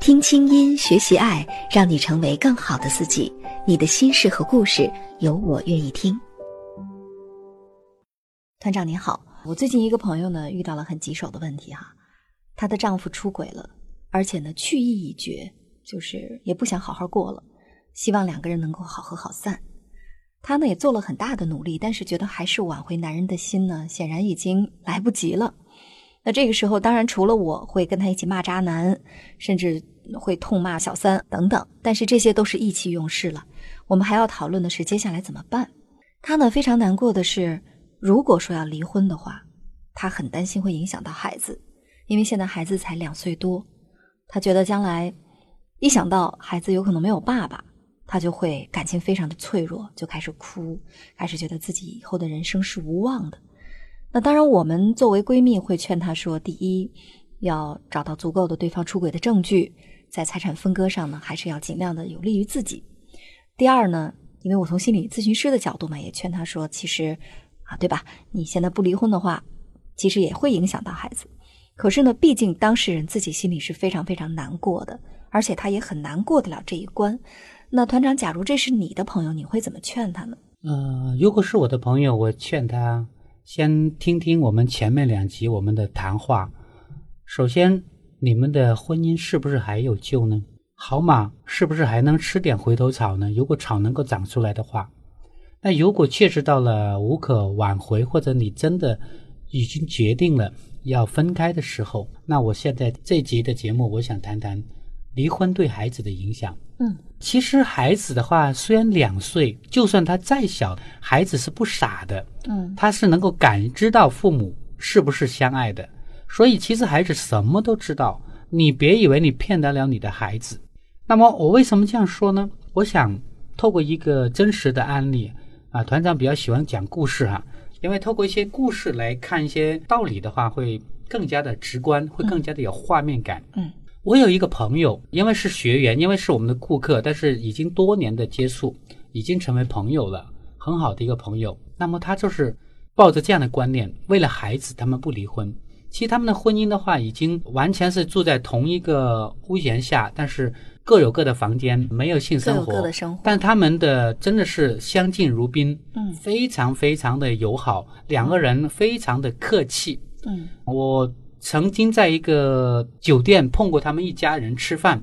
听清音，学习爱，让你成为更好的自己。你的心事和故事，有我愿意听。团长您好，我最近一个朋友呢遇到了很棘手的问题哈，她的丈夫出轨了，而且呢去意已决，就是也不想好好过了，希望两个人能够好合好散。她呢也做了很大的努力，但是觉得还是挽回男人的心呢，显然已经来不及了。那这个时候，当然除了我会跟他一起骂渣男，甚至会痛骂小三等等，但是这些都是意气用事了。我们还要讨论的是接下来怎么办。他呢非常难过的是，如果说要离婚的话，他很担心会影响到孩子，因为现在孩子才两岁多，他觉得将来一想到孩子有可能没有爸爸，他就会感情非常的脆弱，就开始哭，开始觉得自己以后的人生是无望的。那当然，我们作为闺蜜会劝她说：第一，要找到足够的对方出轨的证据，在财产分割上呢，还是要尽量的有利于自己。第二呢，因为我从心理咨询师的角度嘛，也劝她说：其实啊，对吧？你现在不离婚的话，其实也会影响到孩子。可是呢，毕竟当事人自己心里是非常非常难过的，而且他也很难过得了这一关。那团长，假如这是你的朋友，你会怎么劝他呢？嗯，如果是我的朋友，我劝他。先听听我们前面两集我们的谈话。首先，你们的婚姻是不是还有救呢？好马是不是还能吃点回头草呢？如果草能够长出来的话，那如果确实到了无可挽回，或者你真的已经决定了要分开的时候，那我现在这集的节目，我想谈谈离婚对孩子的影响。嗯。其实孩子的话，虽然两岁，就算他再小，孩子是不傻的，嗯，他是能够感知到父母是不是相爱的，所以其实孩子什么都知道。你别以为你骗得了你的孩子。那么我为什么这样说呢？我想透过一个真实的案例啊，团长比较喜欢讲故事哈，因为透过一些故事来看一些道理的话，会更加的直观，会更加的有画面感。嗯。我有一个朋友，因为是学员，因为是我们的顾客，但是已经多年的接触，已经成为朋友了，很好的一个朋友。那么他就是抱着这样的观念，为了孩子，他们不离婚。其实他们的婚姻的话，已经完全是住在同一个屋檐下，但是各有各的房间，没有性生活。各的生活。但他们的真的是相敬如宾，嗯，非常非常的友好，两个人非常的客气。嗯，我。曾经在一个酒店碰过他们一家人吃饭。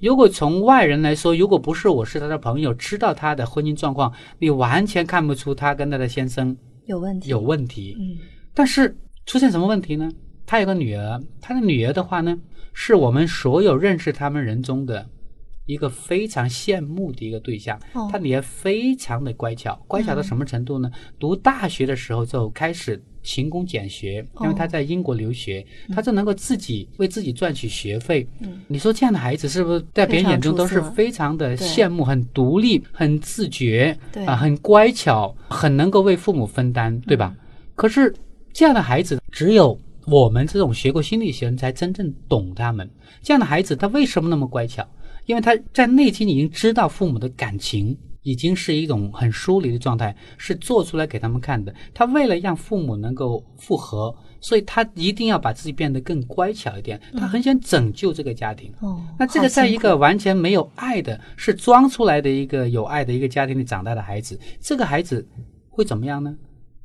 如果从外人来说，如果不是我是他的朋友，知道他的婚姻状况，你完全看不出他跟他的先生有问题。有问题。嗯。但是出现什么问题呢？他有个女儿，他的女儿的话呢，是我们所有认识他们人中的一个非常羡慕的一个对象。哦。他女儿非常的乖巧，乖巧到什么程度呢？读大学的时候就开始。勤工俭学，因为他在英国留学，他就能够自己为自己赚取学费。你说这样的孩子是不是在别人眼中都是非常的羡慕？很独立，很自觉，啊，很乖巧，很能够为父母分担，对吧？可是这样的孩子，只有我们这种学过心理学人才真正懂他们。这样的孩子，他为什么那么乖巧？因为他在内心已经知道父母的感情。已经是一种很疏离的状态，是做出来给他们看的。他为了让父母能够复合，所以他一定要把自己变得更乖巧一点。他很想拯救这个家庭。哦，那这个在一个完全没有爱的，是装出来的一个有爱的一个家庭里长大的孩子，这个孩子会怎么样呢？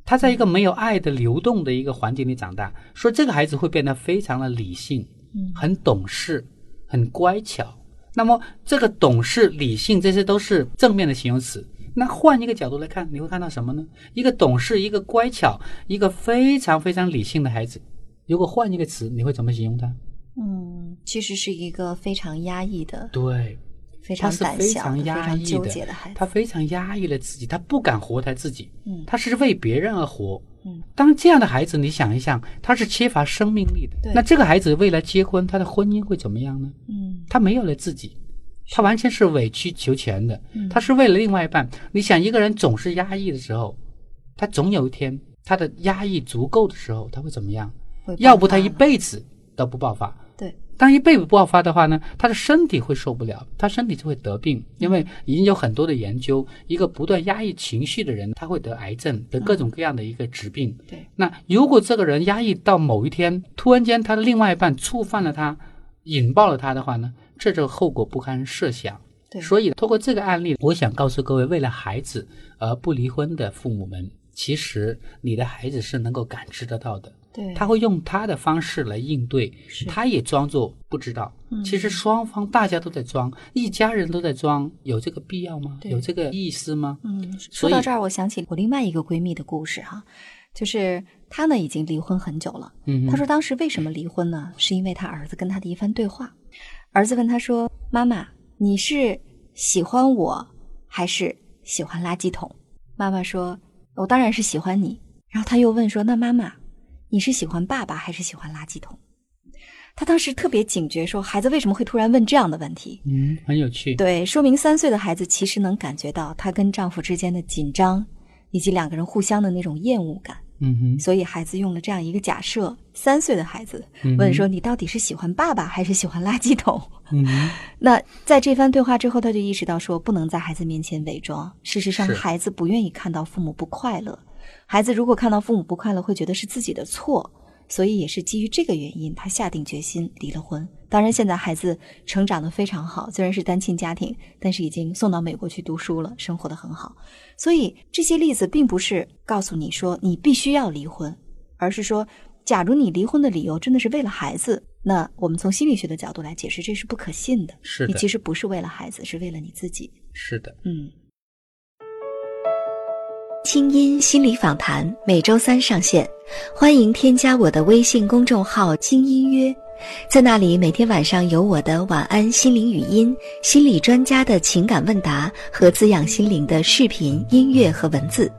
他在一个没有爱的流动的一个环境里长大，说这个孩子会变得非常的理性，嗯，很懂事，很乖巧。那么，这个懂事、理性，这些都是正面的形容词。那换一个角度来看，你会看到什么呢？一个懂事、一个乖巧、一个非常非常理性的孩子。如果换一个词，你会怎么形容他？嗯，其实是一个非常压抑的，对，非常胆小、非常纠结的孩子。他非常压抑了自己，他不敢活他自己。嗯，他是为别人而活。嗯，当这样的孩子，你想一想，他是缺乏生命力的。那这个孩子未来结婚，他的婚姻会怎么样呢？嗯，他没有了自己，他完全是委曲求全的，他是为了另外一半。你想，一个人总是压抑的时候，他总有一天他的压抑足够的时候，他会怎么样？要不他一辈子都不爆发。对，当一辈子不爆发的话呢，他的身体会受不了，他身体就会得病。因为已经有很多的研究，一个不断压抑情绪的人，他会得癌症，得各种各样的一个疾病。对，那如果这个人压抑到某一天，突然间他的另外一半触犯了他，引爆了他的话呢，这就后果不堪设想。对，所以通过这个案例，我想告诉各位，为了孩子而不离婚的父母们，其实你的孩子是能够感知得到的。对，他会用他的方式来应对，他也装作不知道。其实双方大家都在装，一家人都在装，有这个必要吗？有这个意思吗？嗯，说到这儿，我想起我另外一个闺蜜的故事哈，就是她呢已经离婚很久了。嗯，她说当时为什么离婚呢？是因为她儿子跟她的一番对话。儿子问她说：“妈妈，你是喜欢我还是喜欢垃圾桶？”妈妈说：“我当然是喜欢你。”然后他又问说：“那妈妈？”你是喜欢爸爸还是喜欢垃圾桶？他当时特别警觉，说孩子为什么会突然问这样的问题？嗯，很有趣。对，说明三岁的孩子其实能感觉到她跟丈夫之间的紧张，以及两个人互相的那种厌恶感。嗯哼。所以孩子用了这样一个假设：三岁的孩子问说：“你到底是喜欢爸爸还是喜欢垃圾桶？”嗯哼。那在这番对话之后，他就意识到说，不能在孩子面前伪装。事实上，孩子不愿意看到父母不快乐。孩子如果看到父母不快乐，会觉得是自己的错，所以也是基于这个原因，他下定决心离了婚。当然，现在孩子成长的非常好，虽然是单亲家庭，但是已经送到美国去读书了，生活的很好。所以这些例子并不是告诉你说你必须要离婚，而是说，假如你离婚的理由真的是为了孩子，那我们从心理学的角度来解释，这是不可信的。是的，你其实不是为了孩子，是为了你自己。是的，嗯。清音心理访谈每周三上线，欢迎添加我的微信公众号“轻音约”，在那里每天晚上有我的晚安心灵语音、心理专家的情感问答和滋养心灵的视频、音乐和文字。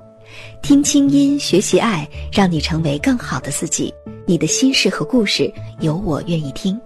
听清音，学习爱，让你成为更好的自己。你的心事和故事，有我愿意听。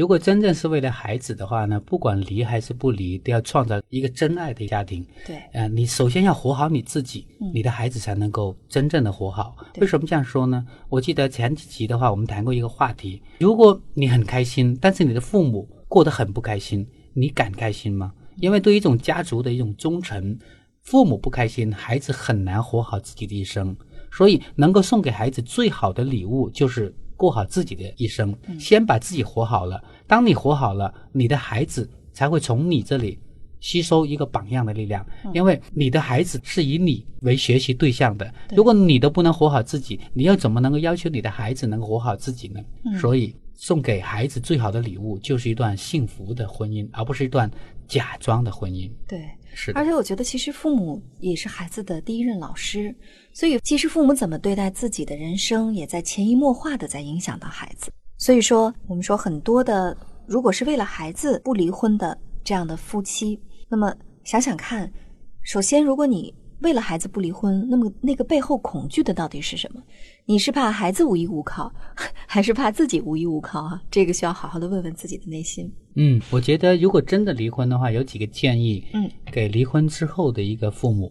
如果真正是为了孩子的话呢，不管离还是不离，都要创造一个真爱的家庭。对，呃，你首先要活好你自己，你的孩子才能够真正的活好。为什么这样说呢？我记得前几集的话，我们谈过一个话题：如果你很开心，但是你的父母过得很不开心，你敢开心吗？因为对于一种家族的一种忠诚，父母不开心，孩子很难活好自己的一生。所以，能够送给孩子最好的礼物就是。过好自己的一生，先把自己活好了。当你活好了，你的孩子才会从你这里吸收一个榜样的力量。因为你的孩子是以你为学习对象的。如果你都不能活好自己，你又怎么能够要求你的孩子能活好自己呢？所以，送给孩子最好的礼物就是一段幸福的婚姻，而不是一段假装的婚姻。对。是，而且我觉得，其实父母也是孩子的第一任老师，所以其实父母怎么对待自己的人生，也在潜移默化的在影响到孩子。所以说，我们说很多的，如果是为了孩子不离婚的这样的夫妻，那么想想看，首先，如果你。为了孩子不离婚，那么那个背后恐惧的到底是什么？你是怕孩子无依无靠，还是怕自己无依无靠啊？这个需要好好的问问自己的内心。嗯，我觉得如果真的离婚的话，有几个建议，嗯，给离婚之后的一个父母，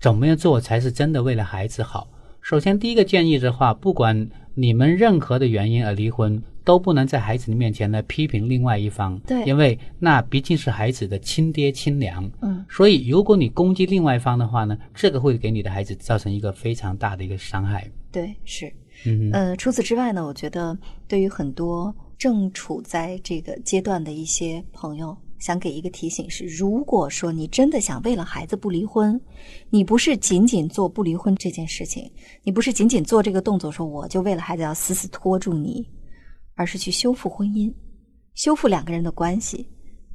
怎么样做才是真的为了孩子好？首先，第一个建议的话，不管你们任何的原因而离婚。都不能在孩子的面前呢批评另外一方，对，因为那毕竟是孩子的亲爹亲娘，嗯，所以如果你攻击另外一方的话呢，这个会给你的孩子造成一个非常大的一个伤害。对，是，嗯，呃，除此之外呢，我觉得对于很多正处在这个阶段的一些朋友，想给一个提醒是：如果说你真的想为了孩子不离婚，你不是仅仅做不离婚这件事情，你不是仅仅做这个动作，说我就为了孩子要死死拖住你。而是去修复婚姻，修复两个人的关系。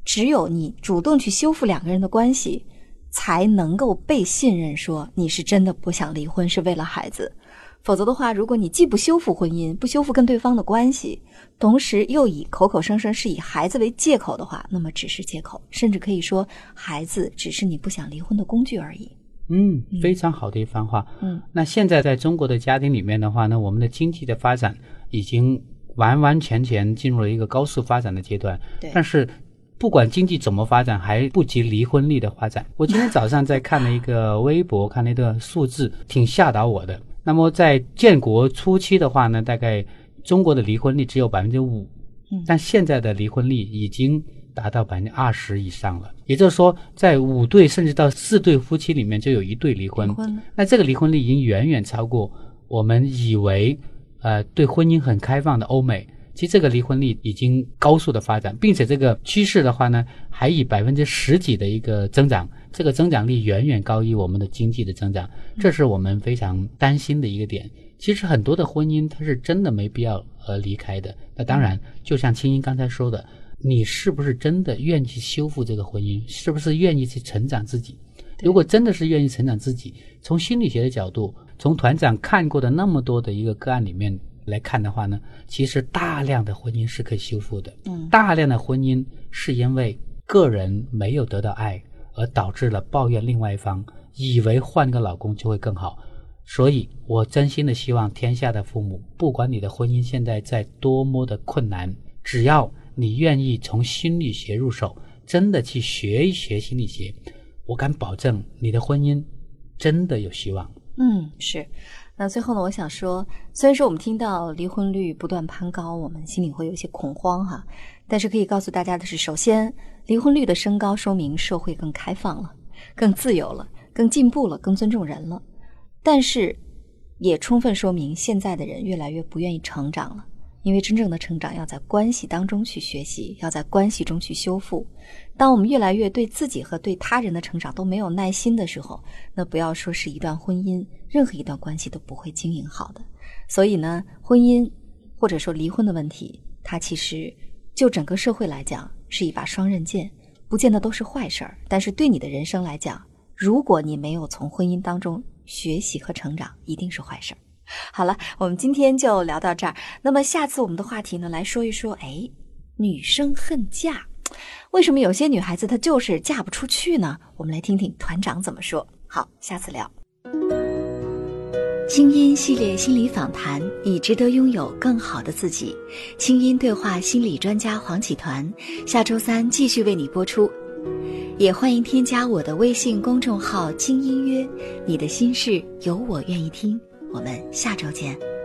只有你主动去修复两个人的关系，才能够被信任，说你是真的不想离婚，是为了孩子。否则的话，如果你既不修复婚姻，不修复跟对方的关系，同时又以口口声声是以孩子为借口的话，那么只是借口，甚至可以说孩子只是你不想离婚的工具而已。嗯，非常好的一番话。嗯，那现在在中国的家庭里面的话呢，我们的经济的发展已经。完完全全进入了一个高速发展的阶段。对但是不管经济怎么发展，还不及离婚率的发展。我今天早上在看了一个微博，看了一个数字，挺吓倒我的。那么在建国初期的话呢，大概中国的离婚率只有百分之五，但现在的离婚率已经达到百分之二十以上了。也就是说，在五对甚至到四对夫妻里面，就有一对离婚。离婚那这个离婚率已经远远超过我们以为，呃，对婚姻很开放的欧美。其实这个离婚率已经高速的发展，并且这个趋势的话呢，还以百分之十几的一个增长，这个增长率远远高于我们的经济的增长，这是我们非常担心的一个点。其实很多的婚姻它是真的没必要呃离开的。那当然，就像青音刚才说的，你是不是真的愿意去修复这个婚姻？是不是愿意去成长自己？如果真的是愿意成长自己，从心理学的角度，从团长看过的那么多的一个个案里面来看的话呢，其实大量的婚姻是可以修复的。嗯大量的婚姻是因为个人没有得到爱，而导致了抱怨另外一方，以为换个老公就会更好。所以我真心的希望天下的父母，不管你的婚姻现在在多么的困难，只要你愿意从心理学入手，真的去学一学心理学，我敢保证你的婚姻真的有希望。嗯，是。那最后呢，我想说，虽然说我们听到离婚率不断攀高，我们心里会有一些恐慌哈，但是可以告诉大家的是，首先，离婚率的升高说明社会更开放了、更自由了、更进步了、更尊重人了，但是也充分说明现在的人越来越不愿意成长了。因为真正的成长要在关系当中去学习，要在关系中去修复。当我们越来越对自己和对他人的成长都没有耐心的时候，那不要说是一段婚姻，任何一段关系都不会经营好的。所以呢，婚姻或者说离婚的问题，它其实就整个社会来讲是一把双刃剑，不见得都是坏事儿。但是对你的人生来讲，如果你没有从婚姻当中学习和成长，一定是坏事儿。好了，我们今天就聊到这儿。那么下次我们的话题呢，来说一说，哎，女生恨嫁，为什么有些女孩子她就是嫁不出去呢？我们来听听团长怎么说。好，下次聊。清音系列心理访谈，你值得拥有更好的自己。清音对话心理专家黄启团，下周三继续为你播出。也欢迎添加我的微信公众号“轻音约”，你的心事有我愿意听。我们下周见。